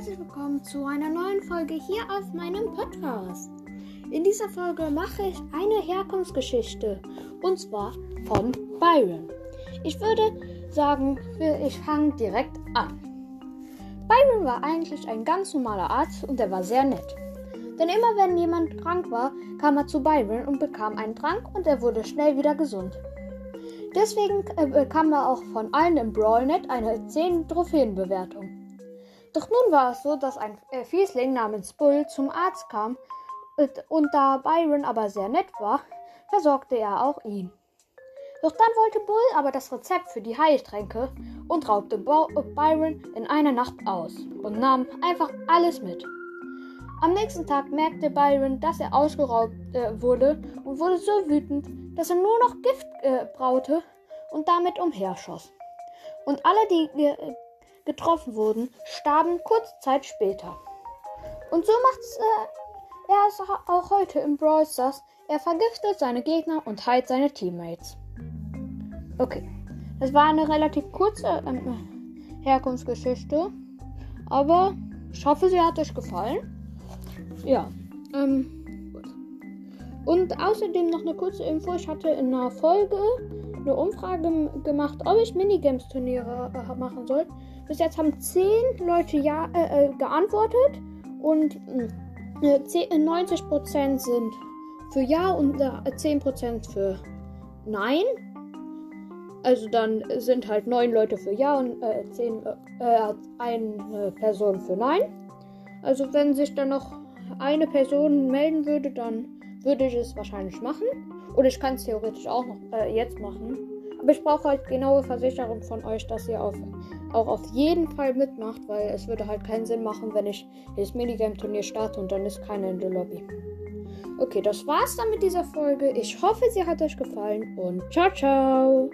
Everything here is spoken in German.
herzlich willkommen zu einer neuen Folge hier auf meinem Podcast. In dieser Folge mache ich eine Herkunftsgeschichte und zwar von Byron. Ich würde sagen, ich fange direkt an. Byron war eigentlich ein ganz normaler Arzt und er war sehr nett. Denn immer wenn jemand krank war, kam er zu Byron und bekam einen Trank und er wurde schnell wieder gesund. Deswegen äh, bekam er auch von allen im Brawlnet eine 10 Trophäenbewertung. Doch nun war es so, dass ein äh, Fiesling namens Bull zum Arzt kam und da Byron aber sehr nett war, versorgte er auch ihn. Doch dann wollte Bull aber das Rezept für die Heiltränke und raubte Bo Byron in einer Nacht aus und nahm einfach alles mit. Am nächsten Tag merkte Byron, dass er ausgeraubt äh, wurde und wurde so wütend, dass er nur noch Gift äh, braute und damit umherschoss. Und alle, die äh, getroffen wurden, starben kurze Zeit später. Und so macht's äh, er es auch heute im Brawl Stars. Er vergiftet seine Gegner und heilt seine Teammates. Okay, das war eine relativ kurze ähm, Herkunftsgeschichte, aber ich hoffe, sie hat euch gefallen. Ja, ähm, gut. Und außerdem noch eine kurze Info. Ich hatte in einer Folge eine Umfrage gemacht, ob ich Minigames-Turniere äh, machen soll. Bis jetzt haben 10 Leute ja äh, äh geantwortet und äh, 90% sind für Ja und äh, 10% für Nein. Also dann sind halt 9 Leute für Ja und äh, 10, äh, eine Person für Nein. Also wenn sich dann noch eine Person melden würde, dann würde ich es wahrscheinlich machen. Oder ich kann es theoretisch auch noch äh, jetzt machen. Aber ich brauche halt genaue Versicherung von euch, dass ihr auf, auch auf jeden Fall mitmacht, weil es würde halt keinen Sinn machen, wenn ich das Minigame-Turnier starte und dann ist keiner in der Lobby. Okay, das war's dann mit dieser Folge. Ich hoffe, sie hat euch gefallen und ciao, ciao.